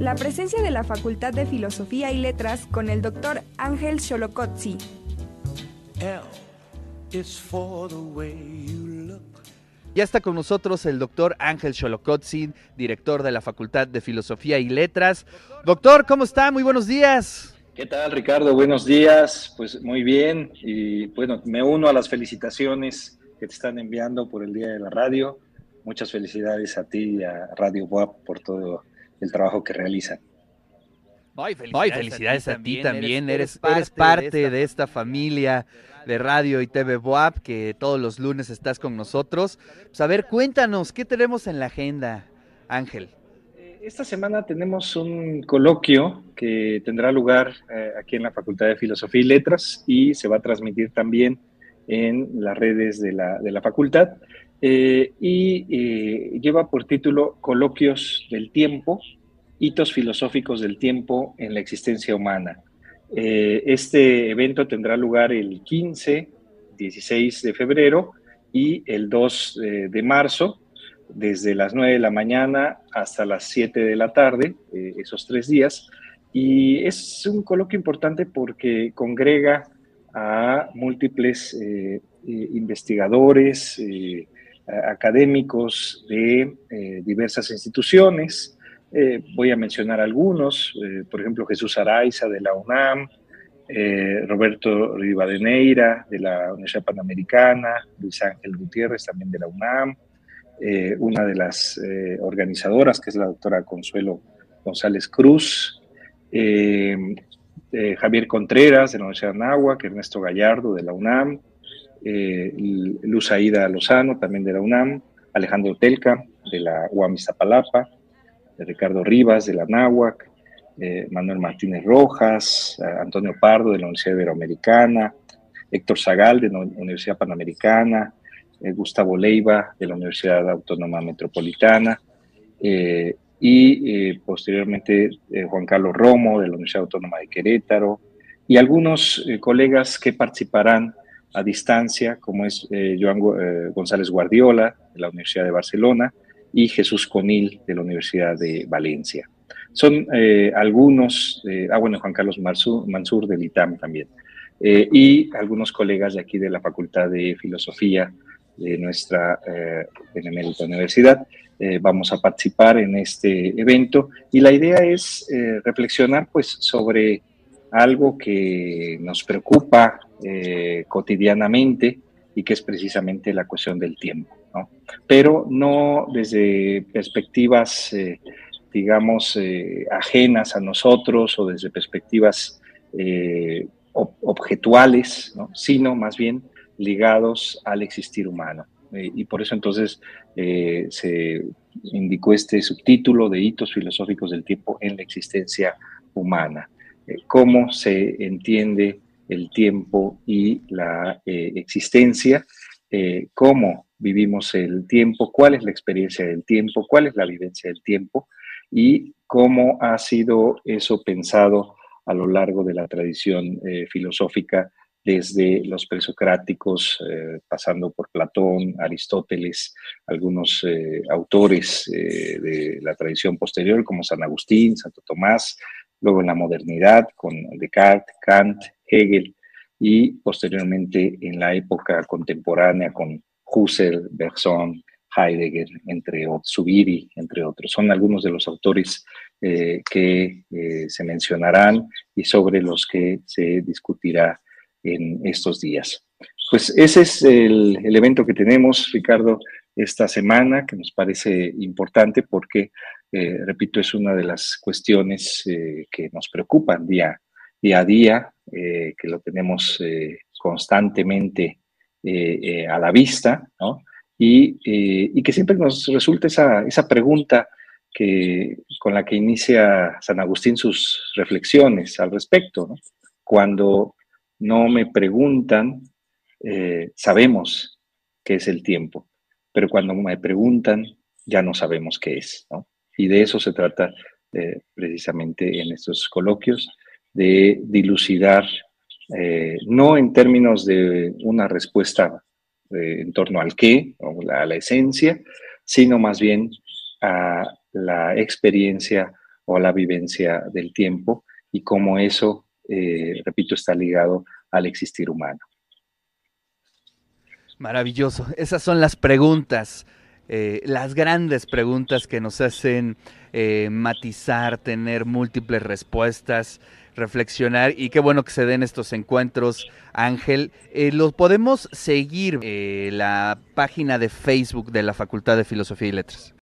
La presencia de la Facultad de Filosofía y Letras con el doctor Ángel Xolocotzi. Ya está con nosotros el doctor Ángel Xolocotzi, director de la Facultad de Filosofía y Letras. Doctor, ¿cómo está? Muy buenos días. ¿Qué tal, Ricardo? Buenos días. Pues muy bien. Y bueno, me uno a las felicitaciones que te están enviando por el Día de la Radio. Muchas felicidades a ti y a Radio WAP por todo el trabajo que realizan. Ay, felicidades, a ti también. Eres, eres, parte, de, esta familia de radio y TV Boab, que todos los lunes estás con nosotros. Pues a ver, cuéntanos, ¿qué tenemos en la agenda, Ángel? Eh, esta semana tenemos un coloquio que tendrá lugar eh, aquí en la Facultad de Filosofía y Letras y se va a transmitir también en las redes de la, de la facultad eh, y lleva por título Coloquios del Tiempo, hitos filosóficos del tiempo en la existencia humana. Eh, este evento tendrá lugar el 15, 16 de febrero y el 2 eh, de marzo, desde las 9 de la mañana hasta las 7 de la tarde, eh, esos tres días. Y es un coloquio importante porque congrega a múltiples investigadores, académicos de diversas instituciones, eh, voy a mencionar algunos, eh, por ejemplo, Jesús Araiza de la UNAM, eh, Roberto Rivadeneira de la Universidad Panamericana, Luis Ángel Gutiérrez también de la UNAM, una de las organizadoras que es la doctora Consuelo González Cruz, Javier Contreras de la Universidad de Anáhuac, Ernesto Gallardo de la UNAM, Luz Aida Lozano también de la UNAM, Alejandro Telca de la UAM Iztapalapa, Ricardo Rivas de la NAHUAC, eh, Manuel Martínez Rojas, eh, Antonio Pardo de la Universidad Iberoamericana, Héctor Zagal de la Universidad Panamericana, eh, Gustavo Leiva de la Universidad Autónoma Metropolitana y posteriormente Juan Carlos Romo de la Universidad Autónoma de Querétaro y algunos colegas que participarán a distancia, como es Joan González Guardiola de la Universidad de Barcelona, y Jesús Conil de la Universidad de Valencia. Son eh, algunos, ah bueno, Juan Carlos Mansur, del ITAM también, eh, y algunos colegas de aquí de la Facultad de Filosofía de nuestra eh, Benemérita Universidad. Eh, vamos a participar en este evento y la idea es reflexionar pues sobre algo que nos preocupa cotidianamente y que es precisamente la cuestión del tiempo pero no desde perspectivas, eh, digamos, eh, ajenas a nosotros o desde perspectivas eh, objetuales, sino más bien ligados al existir humano. y por eso entonces se indicó este subtítulo de hitos filosóficos del tiempo en la existencia humana. cómo se entiende el tiempo y la existencia, cómo vivimos el tiempo, cuál es la experiencia del tiempo, cuál es la vivencia del tiempo y cómo ha sido eso pensado a lo largo de la tradición eh, filosófica desde los presocráticos, eh, pasando por Platón, Aristóteles, algunos eh, autores de la tradición posterior como San Agustín, Santo Tomás, luego en la modernidad con Descartes, Kant, Hegel y posteriormente en la época contemporánea con Husserl, Bergson, Heidegger, entre otros, Zubiri, entre otros. Son algunos de los autores eh, que eh, se mencionarán y sobre los que se discutirá en estos días. Pues ese es el, evento que tenemos, Ricardo, esta semana, que nos parece importante porque, eh, repito, es una de las cuestiones que nos preocupan día a día, que lo tenemos constantemente eh, eh, a la vista. Y, eh, que siempre nos resulta esa, pregunta que, con la que inicia San Agustín sus reflexiones al respecto. Cuando no me preguntan, sabemos qué es el tiempo, pero cuando me preguntan, ya no sabemos qué es. ¿no? Y de eso se trata precisamente en estos coloquios, de dilucidar eh, no en términos de una respuesta eh, en torno al qué o a la esencia, sino más bien a la experiencia o la vivencia del tiempo y cómo eso, eh, repito, está ligado al existir humano. Maravilloso. Esas son las preguntas, las grandes preguntas que nos hacen matizar, tener múltiples respuestas, reflexionar y qué bueno que se den estos encuentros, Ángel. Eh, los podemos seguir la página de Facebook de la Facultad de Filosofía y Letras.